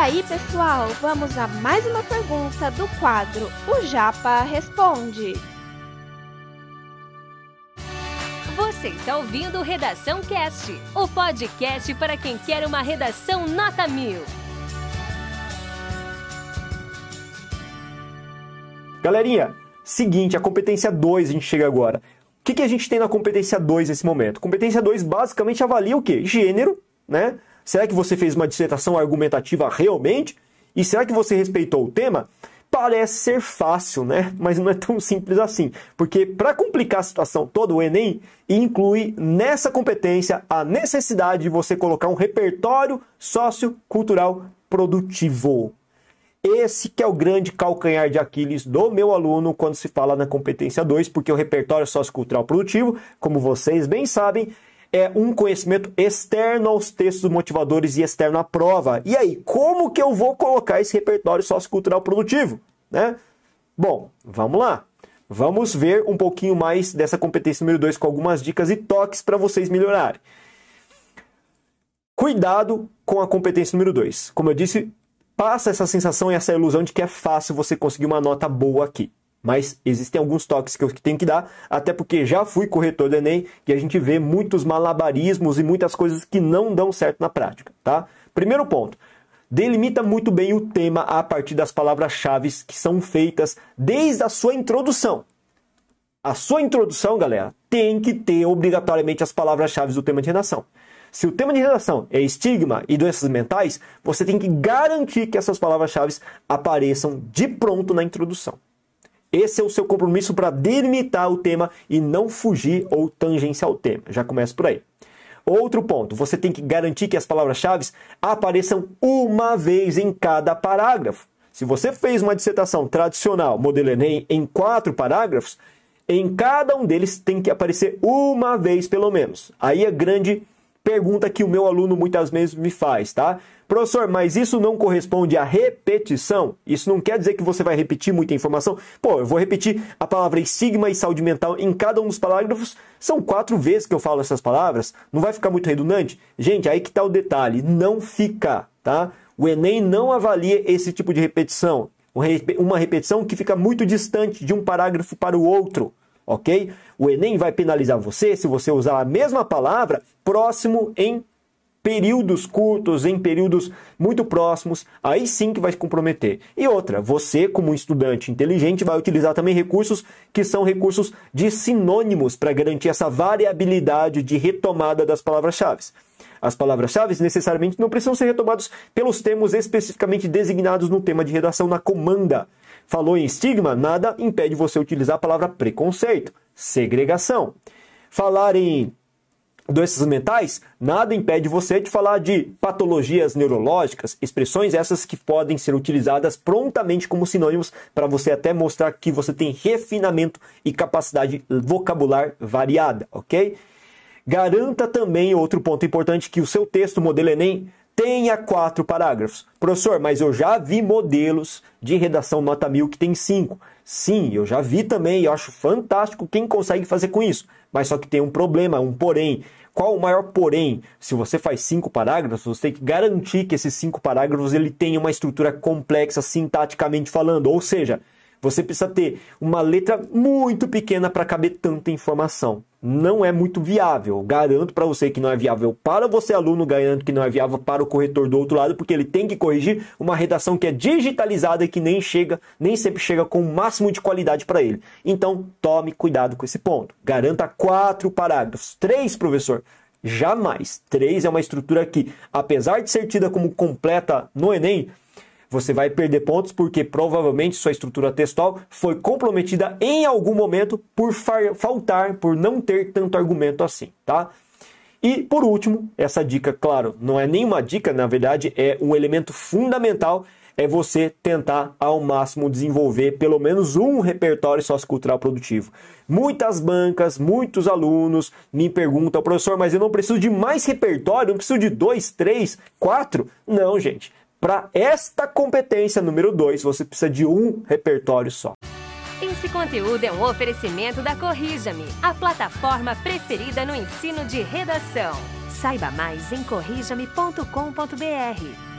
aí, pessoal, vamos a mais uma pergunta do quadro O Japa Responde. Você está ouvindo Redação Cast, o podcast para quem quer uma redação nota mil. Galerinha, seguinte, a competência 2 a gente chega agora. O que, que a gente tem na competência 2 nesse momento? Competência 2 basicamente avalia o quê? Gênero, né? Será que você fez uma dissertação argumentativa realmente? E será que você respeitou o tema? Parece ser fácil, né? Mas não é tão simples assim. Porque para complicar a situação toda, o Enem inclui nessa competência a necessidade de você colocar um repertório sociocultural produtivo. Esse que é o grande calcanhar de Aquiles do meu aluno quando se fala na competência 2, porque o repertório sociocultural produtivo, como vocês bem sabem, é um conhecimento externo aos textos motivadores e externo à prova. E aí, como que eu vou colocar esse repertório sociocultural produtivo? Né? Bom, vamos lá. Vamos ver um pouquinho mais dessa competência número 2 com algumas dicas e toques para vocês melhorarem. Cuidado com a competência número 2. Como eu disse, passa essa sensação e essa ilusão de que é fácil você conseguir uma nota boa aqui. Mas existem alguns toques que eu tenho que dar, até porque já fui corretor do Enem e a gente vê muitos malabarismos e muitas coisas que não dão certo na prática, tá? Primeiro ponto, delimita muito bem o tema a partir das palavras-chave que são feitas desde a sua introdução. A sua introdução, galera, tem que ter obrigatoriamente as palavras-chave do tema de redação. Se o tema de redação é estigma e doenças mentais, você tem que garantir que essas palavras-chave apareçam de pronto na introdução. Esse é o seu compromisso para delimitar o tema e não fugir ou tangenciar o tema. Já começa por aí. Outro ponto, você tem que garantir que as palavras-chave apareçam uma vez em cada parágrafo. Se você fez uma dissertação tradicional, modelo Enem, em quatro parágrafos, em cada um deles tem que aparecer uma vez pelo menos. Aí é grande pergunta que o meu aluno muitas vezes me faz, tá? Professor, mas isso não corresponde à repetição? Isso não quer dizer que você vai repetir muita informação? Pô, eu vou repetir a palavra estigma e saúde mental em cada um dos parágrafos. São quatro vezes que eu falo essas palavras. Não vai ficar muito redundante? Gente, aí que tá o detalhe. Não fica, tá? O Enem não avalia esse tipo de repetição. Uma repetição que fica muito distante de um parágrafo para o outro ok? O Enem vai penalizar você se você usar a mesma palavra próximo em períodos curtos, em períodos muito próximos, aí sim que vai se comprometer. E outra, você, como estudante inteligente, vai utilizar também recursos que são recursos de sinônimos para garantir essa variabilidade de retomada das palavras-chave. As palavras-chave necessariamente não precisam ser retomados pelos termos especificamente designados no tema de redação na comanda. Falou em estigma, nada impede você utilizar a palavra preconceito, segregação. Falar em doenças mentais, nada impede você de falar de patologias neurológicas, expressões essas que podem ser utilizadas prontamente como sinônimos para você até mostrar que você tem refinamento e capacidade vocabular variada, ok? Garanta também outro ponto importante que o seu texto modelo Enem tenha quatro parágrafos. Professor, mas eu já vi modelos de redação nota mil que tem cinco. Sim, eu já vi também eu acho fantástico quem consegue fazer com isso. Mas só que tem um problema, um porém. Qual o maior porém? Se você faz cinco parágrafos, você tem que garantir que esses cinco parágrafos ele tenha uma estrutura complexa sintaticamente falando. Ou seja, você precisa ter uma letra muito pequena para caber tanta informação. Não é muito viável. Garanto para você que não é viável para você, aluno, garanto que não é viável para o corretor do outro lado, porque ele tem que corrigir uma redação que é digitalizada e que nem chega, nem sempre chega com o máximo de qualidade para ele. Então, tome cuidado com esse ponto. Garanta quatro parágrafos. Três, professor. Jamais. Três é uma estrutura que, apesar de ser tida como completa no Enem, você vai perder pontos porque provavelmente sua estrutura textual foi comprometida em algum momento por faltar, por não ter tanto argumento assim, tá? E por último, essa dica, claro, não é nenhuma dica, na verdade é um elemento fundamental é você tentar ao máximo desenvolver pelo menos um repertório sociocultural produtivo. Muitas bancas, muitos alunos me perguntam, professor, mas eu não preciso de mais repertório, não preciso de dois, três, quatro? Não, gente. Para esta competência número 2, você precisa de um repertório só. Esse conteúdo é um oferecimento da Corrija-me, a plataforma preferida no ensino de redação. Saiba mais em corrijame.com.br.